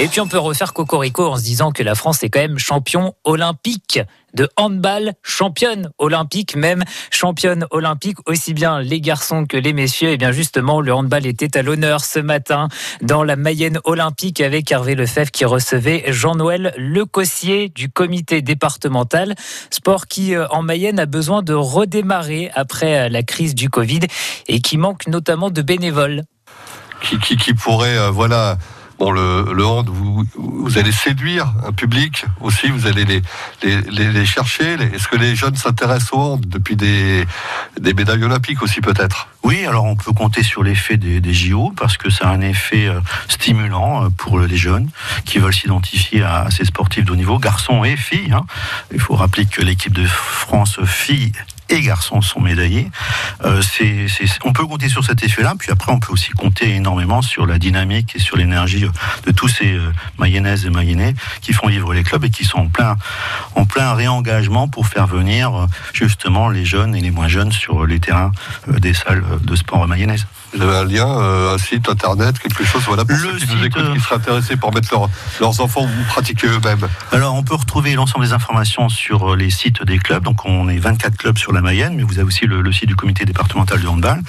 Et puis on peut refaire Cocorico en se disant que la France est quand même champion olympique de handball, championne olympique, même championne olympique, aussi bien les garçons que les messieurs. Et bien justement, le handball était à l'honneur ce matin dans la Mayenne olympique avec Hervé Lefebvre qui recevait Jean-Noël Lecossier du comité départemental. Sport qui, euh, en Mayenne, a besoin de redémarrer après euh, la crise du Covid et qui manque notamment de bénévoles. Qui pourrait, euh, voilà, Bon, le, le hand, vous, allez séduire un public aussi, vous allez les, les, les, chercher. Est-ce que les jeunes s'intéressent au hand depuis des, des médailles olympiques aussi peut-être? Oui, alors on peut compter sur l'effet des, des, JO parce que ça a un effet euh, stimulant euh, pour les jeunes qui veulent s'identifier à, ces sportifs de haut niveau, garçons et filles. Hein. Il faut rappeler que l'équipe de France filles et garçons sont médaillés. Euh, on peut compter sur cet effet-là, puis après on peut aussi compter énormément sur la dynamique et sur l'énergie de tous ces euh, mayonnaises et mayennais qui font vivre les clubs et qui sont en plein, en plein réengagement pour faire venir euh, justement les jeunes et les moins jeunes sur les terrains euh, des salles de sport mayonnaises. Vous avez un lien, euh, un site internet, quelque chose voilà, pour le ceux qui nous écoutent, qui seraient intéressés pour mettre leur, leurs enfants ou pratiquer eux-mêmes Alors, on peut retrouver l'ensemble des informations sur les sites des clubs. Donc, on est 24 clubs sur la Mayenne, mais vous avez aussi le, le site du comité départemental de handball,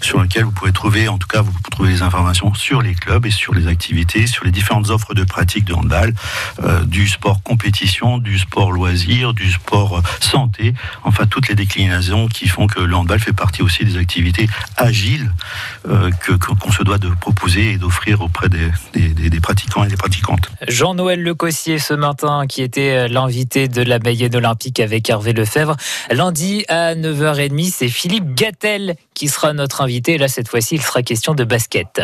sur lequel vous pouvez trouver, en tout cas, vous pouvez trouver des informations sur les clubs et sur les activités, sur les différentes offres de pratique de handball, euh, du sport compétition, du sport loisir, du sport santé, enfin, toutes les déclinaisons qui font que le handball fait partie aussi des activités agiles euh, qu'on se doit de proposer et d'offrir auprès des, des, pratiquants et des pratiquantes. Jean-Noël Lecossier ce matin qui était l'invité de la Mayenne Olympique avec Hervé Lefebvre. Lundi à 9h30, c'est Philippe Gattel qui sera notre invité. Là, cette fois-ci, il sera question de basket.